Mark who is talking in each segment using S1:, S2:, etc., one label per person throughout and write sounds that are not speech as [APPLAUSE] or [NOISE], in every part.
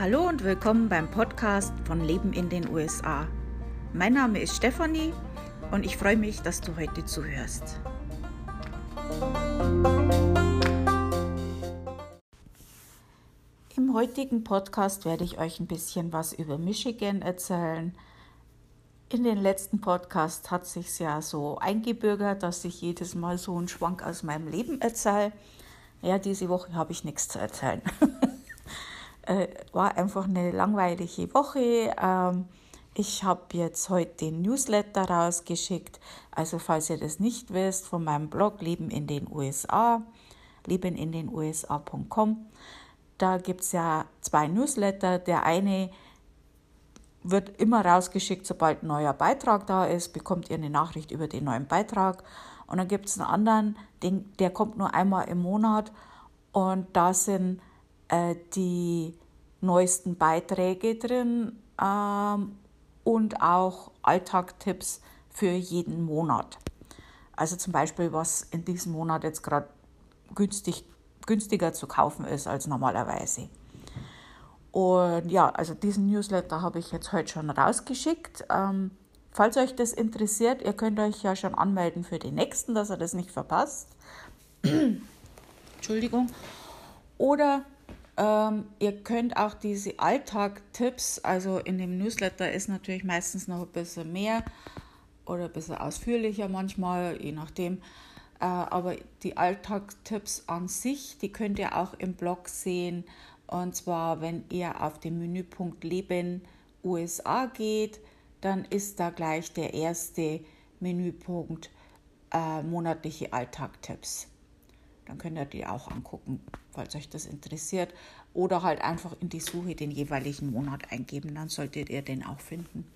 S1: Hallo und willkommen beim Podcast von Leben in den USA. Mein Name ist Stefanie und ich freue mich, dass du heute zuhörst. Im heutigen Podcast werde ich euch ein bisschen was über Michigan erzählen. In den letzten Podcasts hat sich ja so eingebürgert, dass ich jedes Mal so einen Schwank aus meinem Leben erzähle. Ja, diese Woche habe ich nichts zu erzählen. [LAUGHS] äh, war einfach eine langweilige Woche. Ähm, ich habe jetzt heute den Newsletter rausgeschickt. Also falls ihr das nicht wisst, von meinem Blog Leben in den USA, lebenindenusa.com. Da gibt es ja zwei Newsletter. Der eine wird immer rausgeschickt, sobald ein neuer Beitrag da ist, bekommt ihr eine Nachricht über den neuen Beitrag. Und dann gibt es einen anderen, den, der kommt nur einmal im Monat und da sind äh, die neuesten Beiträge drin ähm, und auch Alltagtipps für jeden Monat. Also zum Beispiel, was in diesem Monat jetzt gerade günstig, günstiger zu kaufen ist als normalerweise. Und ja, also diesen Newsletter habe ich jetzt heute schon rausgeschickt. Ähm, falls euch das interessiert, ihr könnt euch ja schon anmelden für den nächsten, dass ihr das nicht verpasst. [CLEARS THROAT] Entschuldigung. Oder ähm, ihr könnt auch diese Alltagtipps, also in dem Newsletter ist natürlich meistens noch ein bisschen mehr oder ein bisschen ausführlicher manchmal, je nachdem. Äh, aber die Alltagstipps an sich, die könnt ihr auch im Blog sehen. Und zwar, wenn ihr auf den Menüpunkt Leben USA geht, dann ist da gleich der erste Menüpunkt äh, monatliche Alltagtipps. Dann könnt ihr die auch angucken, falls euch das interessiert. Oder halt einfach in die Suche den jeweiligen Monat eingeben, dann solltet ihr den auch finden.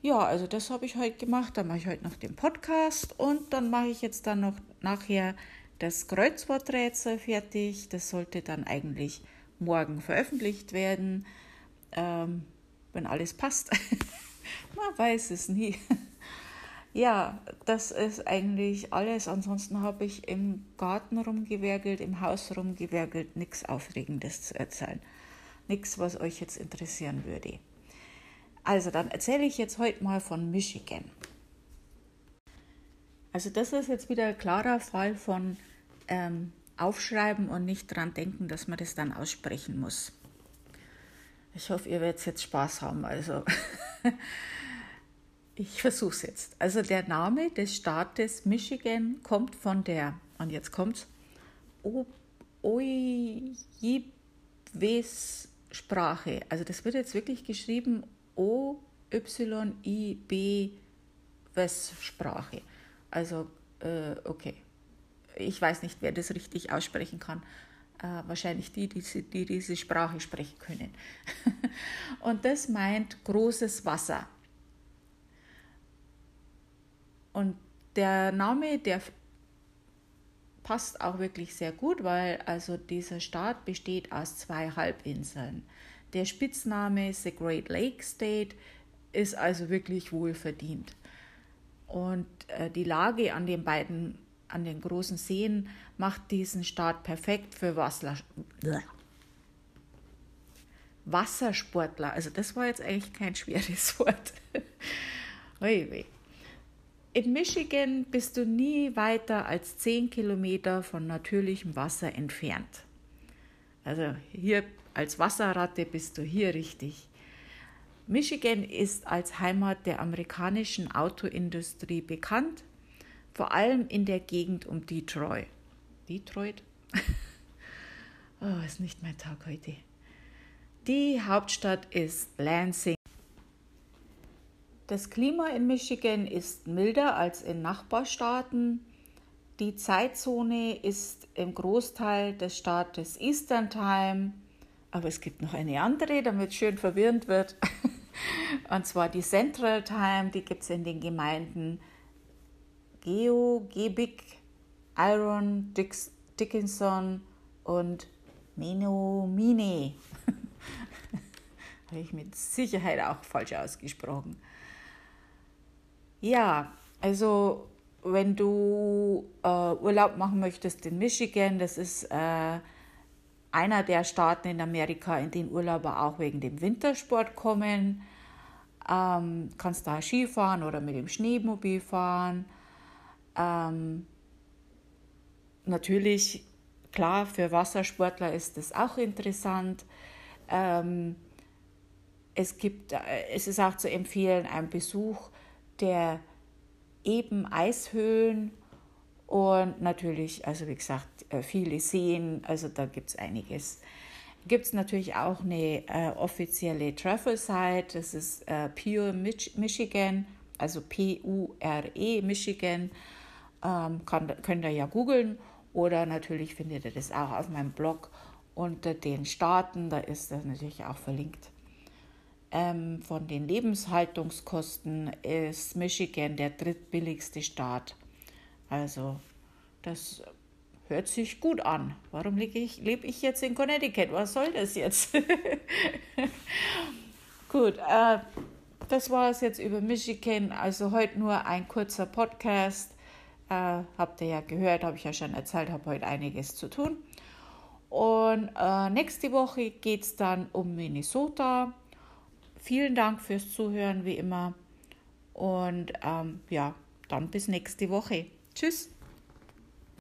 S1: Ja, also das habe ich heute gemacht. Dann mache ich heute noch den Podcast und dann mache ich jetzt dann noch nachher das Kreuzworträtsel fertig. Das sollte dann eigentlich morgen veröffentlicht werden, ähm, wenn alles passt. [LAUGHS] Man weiß es nie. Ja, das ist eigentlich alles. Ansonsten habe ich im Garten rumgewerkelt, im Haus rumgewerkelt, nichts Aufregendes zu erzählen. Nichts, was euch jetzt interessieren würde. Also, dann erzähle ich jetzt heute mal von Michigan. Also, das ist jetzt wieder ein klarer Fall von ähm, Aufschreiben und nicht dran denken, dass man das dann aussprechen muss. Ich hoffe, ihr werdet jetzt Spaß haben. Also. [LAUGHS] Ich versuche es jetzt. Also der Name des Staates Michigan kommt von der, und jetzt kommt's, Ojibwes-Sprache. Also das wird jetzt wirklich geschrieben O-Y-I-B-Wes-Sprache. Also, äh, okay. Ich weiß nicht, wer das richtig aussprechen kann. Äh, wahrscheinlich die, die, die diese Sprache sprechen können. [LAUGHS] und das meint großes Wasser. Und der Name, der passt auch wirklich sehr gut, weil also dieser Staat besteht aus zwei Halbinseln. Der Spitzname The Great Lake State ist also wirklich wohlverdient. Und äh, die Lage an den beiden, an den großen Seen macht diesen Staat perfekt für Wasser, Wassersportler. Also das war jetzt eigentlich kein [LAUGHS] schweres Wort. In Michigan bist du nie weiter als 10 Kilometer von natürlichem Wasser entfernt. Also hier als Wasserratte bist du hier richtig. Michigan ist als Heimat der amerikanischen Autoindustrie bekannt, vor allem in der Gegend um Detroit. Detroit? [LAUGHS] oh, ist nicht mein Tag heute. Die Hauptstadt ist Lansing. Das Klima in Michigan ist milder als in Nachbarstaaten. Die Zeitzone ist im Großteil des Staates Eastern Time, aber es gibt noch eine andere, damit es schön verwirrend wird. [LAUGHS] Und zwar die Central Time, die gibt es in den Gemeinden Geo, Gebig, Iron, Dix, Dickinson und Menomine. [LAUGHS] Habe ich mit Sicherheit auch falsch ausgesprochen. Ja, also wenn du äh, Urlaub machen möchtest in Michigan, das ist äh, einer der Staaten in Amerika, in den Urlauber auch wegen dem Wintersport kommen. Ähm, kannst da Skifahren oder mit dem Schneemobil fahren. Ähm, natürlich, klar, für Wassersportler ist das auch interessant. Ähm, es, gibt, äh, es ist auch zu empfehlen, ein Besuch der eben Eishöhlen und natürlich, also wie gesagt, äh, viele Seen, also da gibt es einiges. Gibt es natürlich auch eine äh, offizielle Travel-Site, das ist äh, Pure Mich Michigan, also P-U-R-E Michigan. Ähm, kann, könnt ihr ja googeln oder natürlich findet ihr das auch auf meinem Blog unter den Staaten, da ist das natürlich auch verlinkt. Ähm, von den Lebenshaltungskosten ist Michigan der drittbilligste Staat. Also das hört sich gut an. Warum lebe ich, lebe ich jetzt in Connecticut? Was soll das jetzt? [LAUGHS] gut, äh, das war es jetzt über Michigan. Also heute nur ein kurzer Podcast. Äh, habt ihr ja gehört, habe ich ja schon erzählt, habe heute einiges zu tun. Und äh, nächste Woche geht es dann um Minnesota. Vielen Dank fürs Zuhören, wie immer. Und ähm, ja, dann bis nächste Woche. Tschüss.